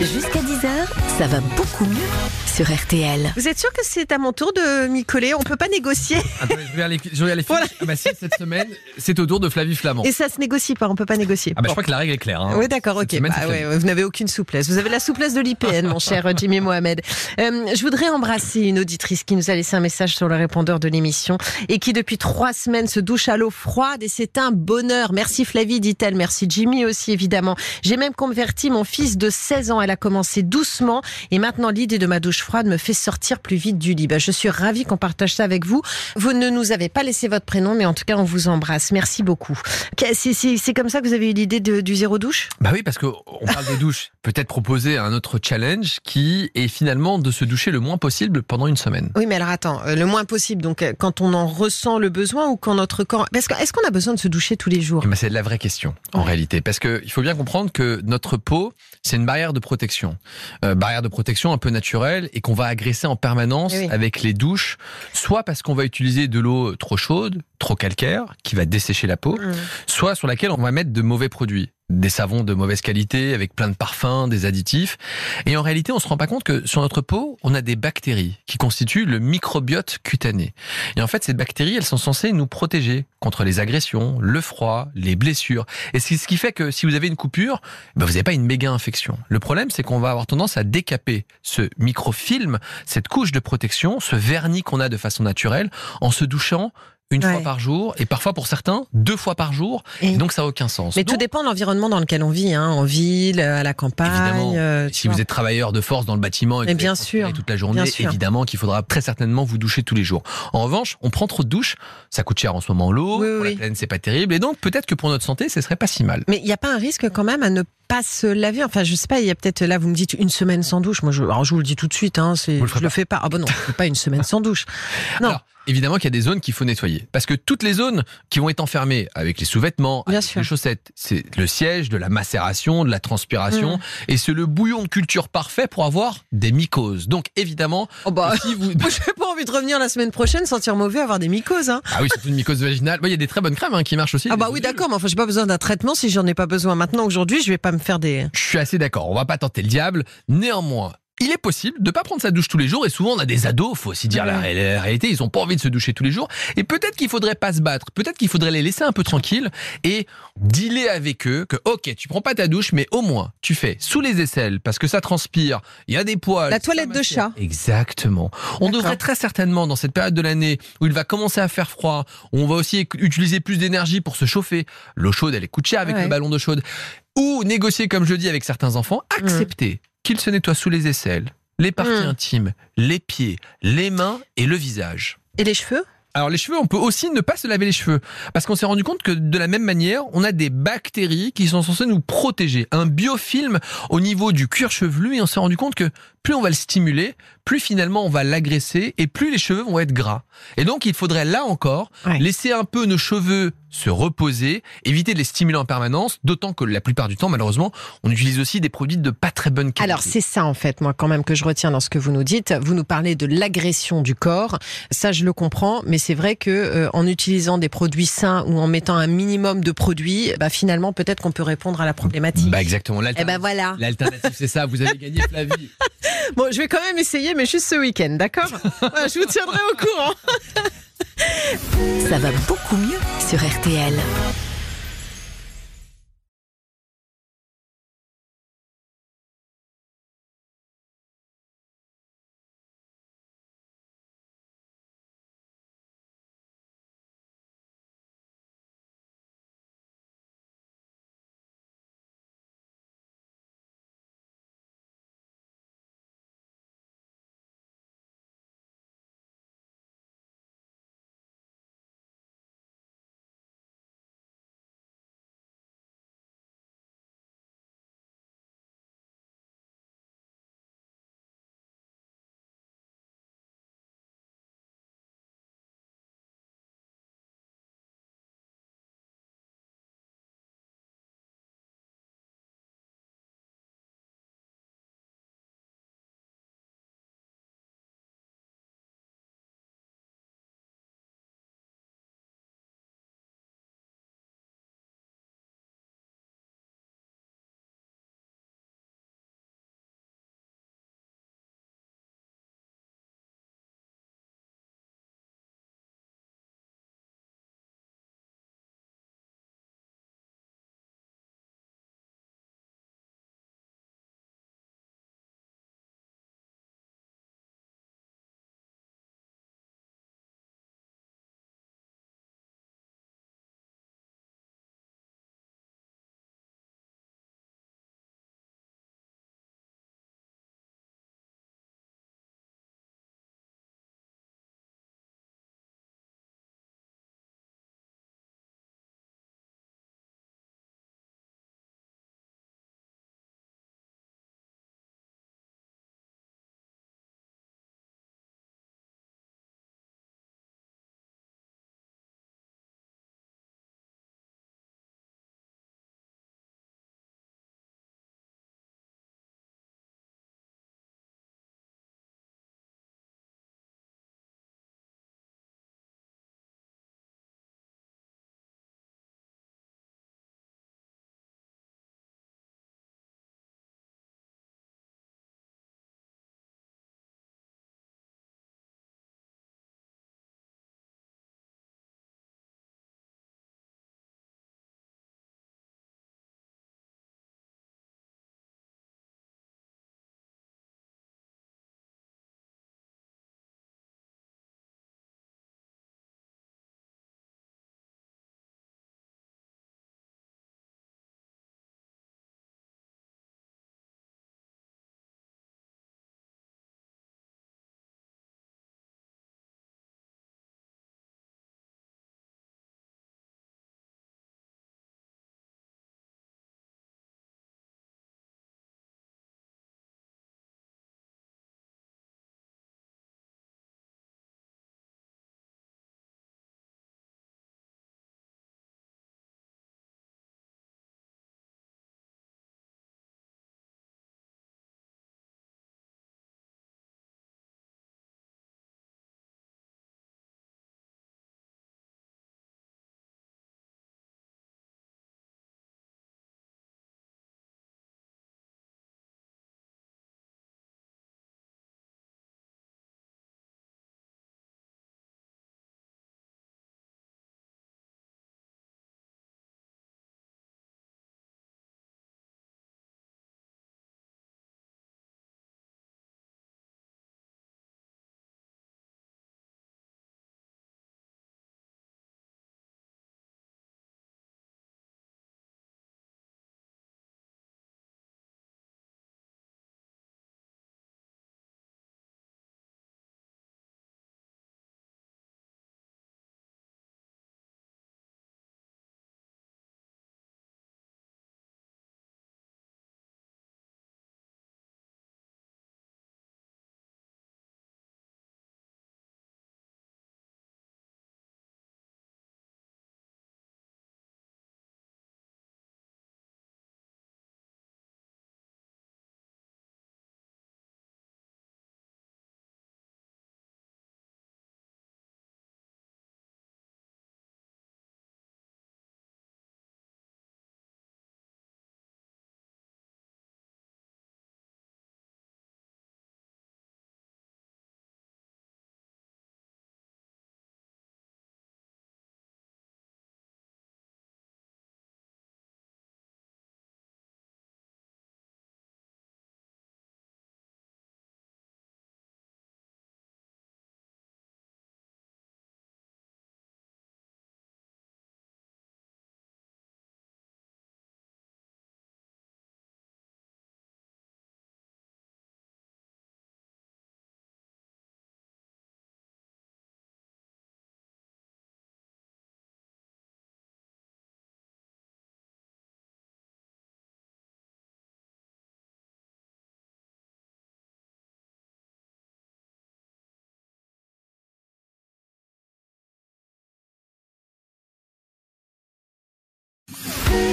Jusqu'à 10h, ça va beaucoup mieux sur RTL. Vous êtes sûr que c'est à mon tour de m'y coller? On peut pas négocier. Attendez, je regarde les, je les fiches. Voilà. Ah bah si, cette semaine, c'est au tour de Flavie Flamand. Et ça se négocie pas, on peut pas négocier. Ah bah je crois que la règle est claire. hein. Oui, d'accord, ok. semaine, Bah ouais, vous n'avez aucune souplesse. Vous avez la souplesse de l'IPN, mon cher Jimmy Mohamed. Euh, je voudrais embrasser une auditrice qui nous a laissé un message sur le répondeur de l'émission et qui, depuis trois semaines, se douche à l'eau froide et c'est un bonheur. Merci Flavie, dit-elle. Merci Jimmy aussi, évidemment. J'ai même converti mon fils de 16 ans. Elle a commencé doucement et maintenant l'idée de ma douche froide me fait sortir plus vite du lit. Bah, je suis ravie qu'on partage ça avec vous. Vous ne nous avez pas laissé votre prénom, mais en tout cas, on vous embrasse. Merci beaucoup. C'est- comme ça que vous avez eu l'idée du zéro douche? Bah oui, parce qu'on parle des douches. Peut-être proposer un autre challenge qui est finalement de se doucher le moins possible pendant une semaine. Oui, mais alors attends, euh, le moins possible. Donc, euh, quand on en ressent le besoin ou quand notre corps. Est-ce qu'on a besoin de se doucher tous les jours? Eh ben, c'est la vraie question en Ouais. réalité, parce que il faut bien comprendre que notre peau, c'est une barrière de protection, Euh, barrière de protection un peu naturelle et qu'on va agresser en permanence oui. avec les douches, soit parce qu'on va utiliser de l'eau trop chaude, trop calcaire, qui va dessécher la peau, Mmh. soit sur laquelle on va mettre de mauvais produits, des savons de mauvaise qualité avec plein de parfums, des additifs. Et en réalité, on se rend pas compte que sur notre peau, on a des bactéries qui constituent le microbiote cutané. Et en fait, ces bactéries, elles sont censées nous protéger contre les agressions, le froid, les blessures. Et c'est ce qui fait que si vous avez une coupure, ben vous n'avez pas une méga infection. Le problème, c'est qu'on va avoir tendance à décaper ce microfilm, cette couche de protection, ce vernis qu'on a de façon naturelle, en se douchant une Ouais. fois par jour, et parfois pour certains, deux fois par jour. Et- donc ça n'a aucun sens. Mais tout dépend de l'environnement dans lequel on vit, hein, en ville, à la campagne. Évidemment. euh, Si vois. vous êtes travailleur de force dans le bâtiment et que bien vous transpirez sûr, toute la journée, bien évidemment qu'il faudra très certainement vous doucher tous les jours. En revanche, on prend trop de douches, ça coûte cher en ce moment l'eau, Oui, pour oui. la plaine c'est pas terrible, et donc peut-être que pour notre santé, ce serait pas si mal. Mais il n'y a pas un risque quand même à ne pas se laver? Enfin, je sais pas, il y a peut-être là, vous me dites une semaine sans douche. Moi, je, alors je vous le dis tout de suite, hein, je le fais pas. Ah bon, non, je fais pas une semaine sans douche. Non. Alors, évidemment qu'il y a des zones qu'il faut nettoyer. Parce que toutes les zones qui vont être enfermées avec les sous-vêtements, avec sûr. les chaussettes, c'est le siège de la macération, de la transpiration, Mm. et c'est le bouillon de culture parfait pour avoir des mycoses. Donc évidemment, Oh bah, si vous... moi, j'ai pas envie de revenir la semaine prochaine, sentir mauvais, avoir des mycoses. Hein. Ah oui, surtout une mycose vaginale. Bah, Il y a des très bonnes crèmes hein, qui marchent aussi. Ah bah oui, d'accord, mais enfin, j'ai pas besoin d'un traitement si j'en ai pas besoin maintenant. Aujourd'hui, je vais pas me faire des. Je suis assez d'accord, on va pas tenter le diable. Néanmoins, il est possible de pas prendre sa douche tous les jours et souvent on a des ados, faut aussi dire la, réalité, ils ont pas envie de se doucher tous les jours et peut-être qu'il faudrait pas se battre, peut-être qu'il faudrait les laisser un peu tranquilles et dealer avec eux que OK, tu prends pas ta douche mais au moins tu fais sous les aisselles parce que ça transpire, il y a des poils. La toilette de chat. Exactement. On devrait très certainement dans cette période de l'année où il va commencer à faire froid, où on va aussi utiliser plus d'énergie pour se chauffer. L'eau chaude, elle coûte cher avec Ouais. le ballon d'eau chaude ou négocier, comme je dis avec certains enfants, accepter qu'ils se nettoient sous les aisselles, les parties Mm. intimes, les pieds, les mains et le visage. Et les cheveux? Alors les cheveux, on peut aussi ne pas se laver les cheveux parce qu'on s'est rendu compte que de la même manière, on a des bactéries qui sont censées nous protéger, un biofilm au niveau du cuir chevelu et on s'est rendu compte que plus on va le stimuler, plus finalement on va l'agresser et plus les cheveux vont être gras. Et donc il faudrait là encore Ouais. laisser un peu nos cheveux se reposer, éviter de les stimuler en permanence, d'autant que la plupart du temps malheureusement, on utilise aussi des produits de pas très bonne qualité. Alors c'est ça en fait, moi quand même que je retiens dans ce que vous nous dites. Vous nous parlez de l'agression du corps, ça je le comprends, mais c'est vrai que euh, en utilisant des produits sains ou en mettant un minimum de produits, bah, finalement peut-être qu'on peut répondre à la problématique. bah exactement, Eh l'alternative, ben voilà. l'alternative, c'est ça, vous avez gagné Flavie. Bon, je vais quand même essayer, mais juste ce week-end, d'accord Je vous tiendrai au courant. Ça va beaucoup mieux sur RTL.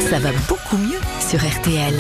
Ça va beaucoup mieux sur RTL.